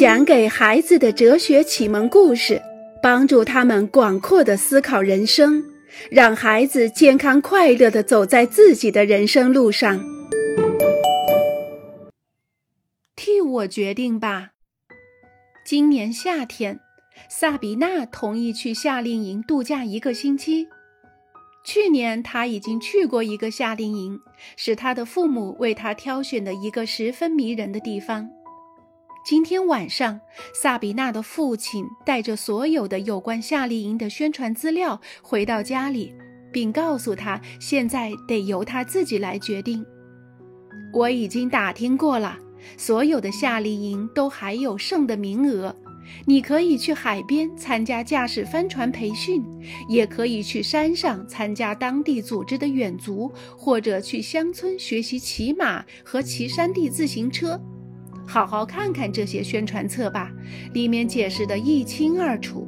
讲给孩子的哲学启蒙故事，帮助他们广阔的思考人生，让孩子健康快乐的走在自己的人生路上。替我决定吧。今年夏天，萨比娜同意去夏令营度假一个星期。去年他已经去过一个夏令营，是他的父母为他挑选的一个十分迷人的地方。今天晚上，萨比娜的父亲带着所有的有关夏令营的宣传资料回到家里，并告诉他，现在得由他自己来决定。我已经打听过了，所有的夏令营都还有剩的名额。你可以去海边参加驾驶帆船培训，也可以去山上参加当地组织的远足，或者去乡村学习骑马和骑山地自行车。好好看看这些宣传册吧，里面解释得一清二楚。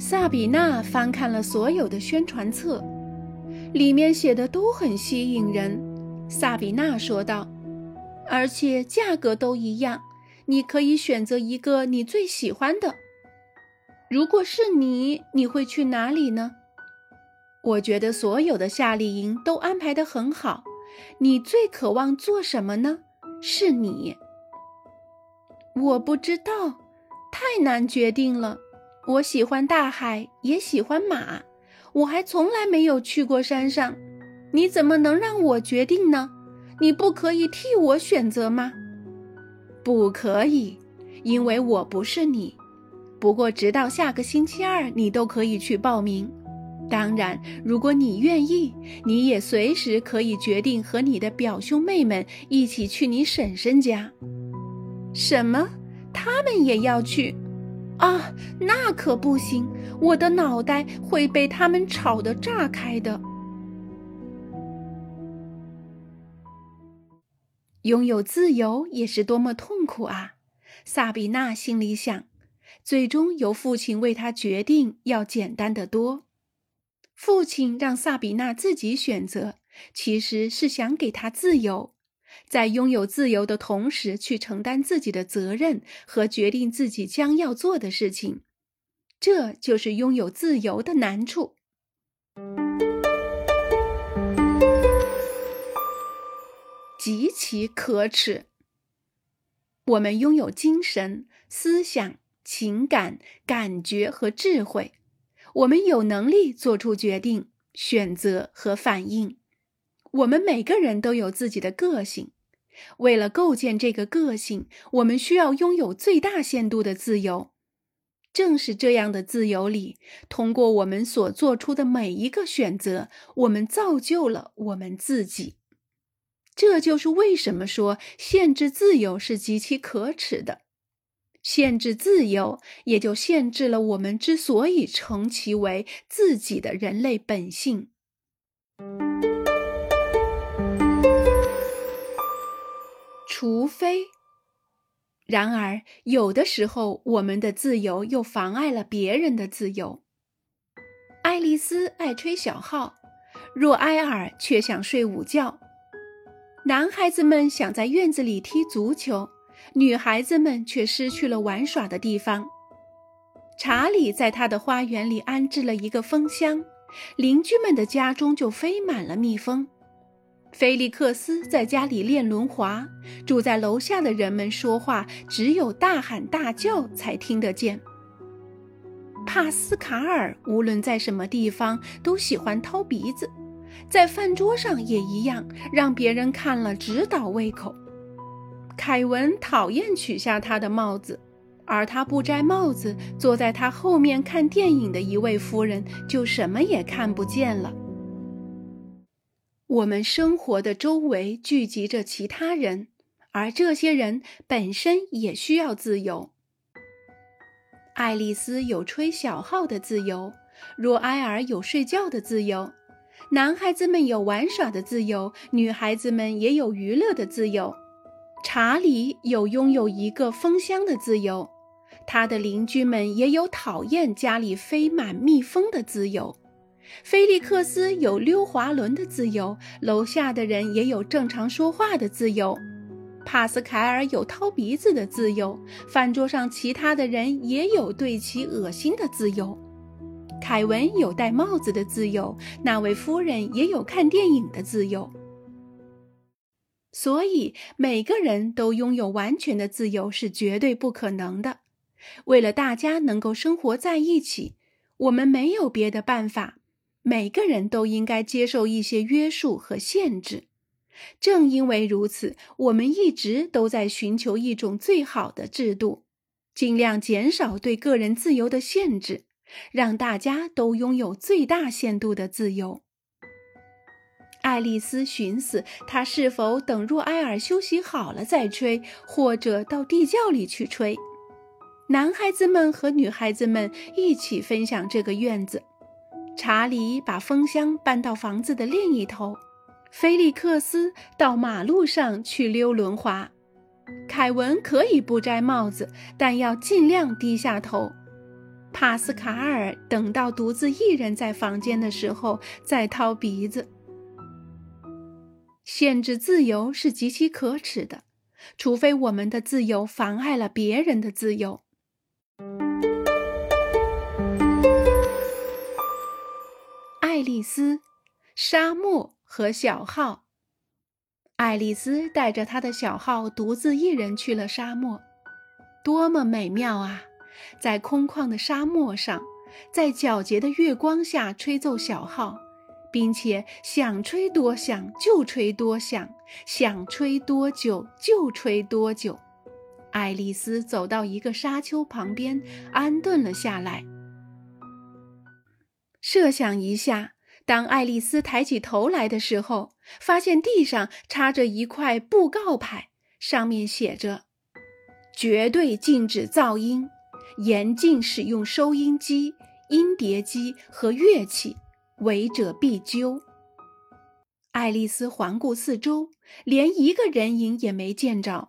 萨比娜翻看了所有的宣传册，里面写的都很吸引人。萨比娜说道：“而且价格都一样，你可以选择一个你最喜欢的。如果是你，你会去哪里呢？”我觉得所有的夏令营都安排得很好。你最渴望做什么呢？是你。我不知道，太难决定了。我喜欢大海，也喜欢马。我还从来没有去过山上。你怎么能让我决定呢？你不可以替我选择吗？不可以，因为我不是你。不过，直到下个星期二，你都可以去报名。当然，如果你愿意，你也随时可以决定和你的表兄妹们一起去你婶婶家。什么？他们也要去？啊，那可不行！我的脑袋会被他们吵得炸开的。拥有自由也是多么痛苦啊！萨比娜心里想。最终由父亲为他决定，要简单的多。父亲让萨比娜自己选择，其实是想给她自由。在拥有自由的同时，去承担自己的责任和决定自己将要做的事情，这就是拥有自由的难处。极其可耻。我们拥有精神、思想、情感、感觉和智慧，我们有能力做出决定、选择和反应。我们每个人都有自己的个性，为了构建这个个性，我们需要拥有最大限度的自由。正是这样的自由里，通过我们所做出的每一个选择，我们造就了我们自己。这就是为什么说限制自由是极其可耻的。限制自由，也就限制了我们之所以称其为自己的人类本性。除非，然而有的时候，我们的自由又妨碍了别人的自由。爱丽丝爱吹小号，若埃尔却想睡午觉。男孩子们想在院子里踢足球，女孩子们却失去了玩耍的地方。查理在他的花园里安置了一个蜂箱，邻居们的家中就飞满了蜜蜂。菲利克斯在家里练轮滑，住在楼下的人们说话只有大喊大叫才听得见。帕斯卡尔无论在什么地方都喜欢掏鼻子，在饭桌上也一样，让别人看了直倒胃口。凯文讨厌取下他的帽子，而他不摘帽子，坐在他后面看电影的一位夫人就什么也看不见了。我们生活的周围聚集着其他人，而这些人本身也需要自由。爱丽丝有吹小号的自由，若埃尔有睡觉的自由，男孩子们有玩耍的自由，女孩子们也有娱乐的自由。查理有拥有一个蜂箱的自由，他的邻居们也有讨厌家里飞满蜜蜂的自由。菲利克斯有溜滑轮的自由，楼下的人也有正常说话的自由。帕斯凯尔有掏鼻子的自由，饭桌上其他的人也有对其恶心的自由。凯文有戴帽子的自由，那位夫人也有看电影的自由。所以，每个人都拥有完全的自由是绝对不可能的。为了大家能够生活在一起，我们没有别的办法。每个人都应该接受一些约束和限制。正因为如此，我们一直都在寻求一种最好的制度，尽量减少对个人自由的限制，让大家都拥有最大限度的自由。爱丽丝寻思，她是否等若埃尔休息好了再吹，或者到地窖里去吹。男孩子们和女孩子们一起分享这个院子。查理把风箱搬到房子的另一头，菲利克斯到马路上去溜轮滑。凯文可以不摘帽子，但要尽量低下头。帕斯卡尔等到独自一人在房间的时候再掏鼻子。限制自由是极其可耻的，除非我们的自由妨碍了别人的自由。爱丽丝、沙漠和小号。爱丽丝带着她的小号，独自一人去了沙漠。多么美妙啊！在空旷的沙漠上，在皎洁的月光下吹奏小号，并且想吹多响就吹多响，想吹多久就吹多久。爱丽丝走到一个沙丘旁边，安顿了下来。设想一下，当爱丽丝抬起头来的时候，发现地上插着一块布告牌，上面写着：“绝对禁止噪音，严禁使用收音机、音碟机和乐器，违者必究。”爱丽丝环顾四周，连一个人影也没见着。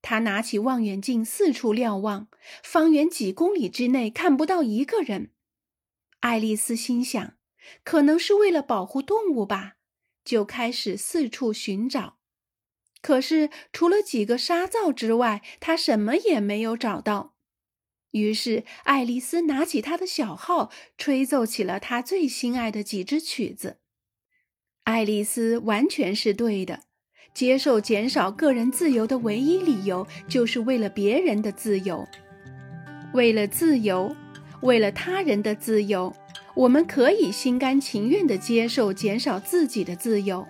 她拿起望远镜四处瞭望，方圆几公里之内看不到一个人。爱丽丝心想，可能是为了保护动物吧，就开始四处寻找。可是除了几个沙灶之外，她什么也没有找到。于是，爱丽丝拿起她的小号，吹奏起了她最心爱的几支曲子。爱丽丝完全是对的，接受减少个人自由的唯一理由，就是为了别人的自由，为了自由。为了他人的自由，我们可以心甘情愿地接受减少自己的自由，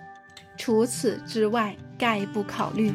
除此之外概不考虑。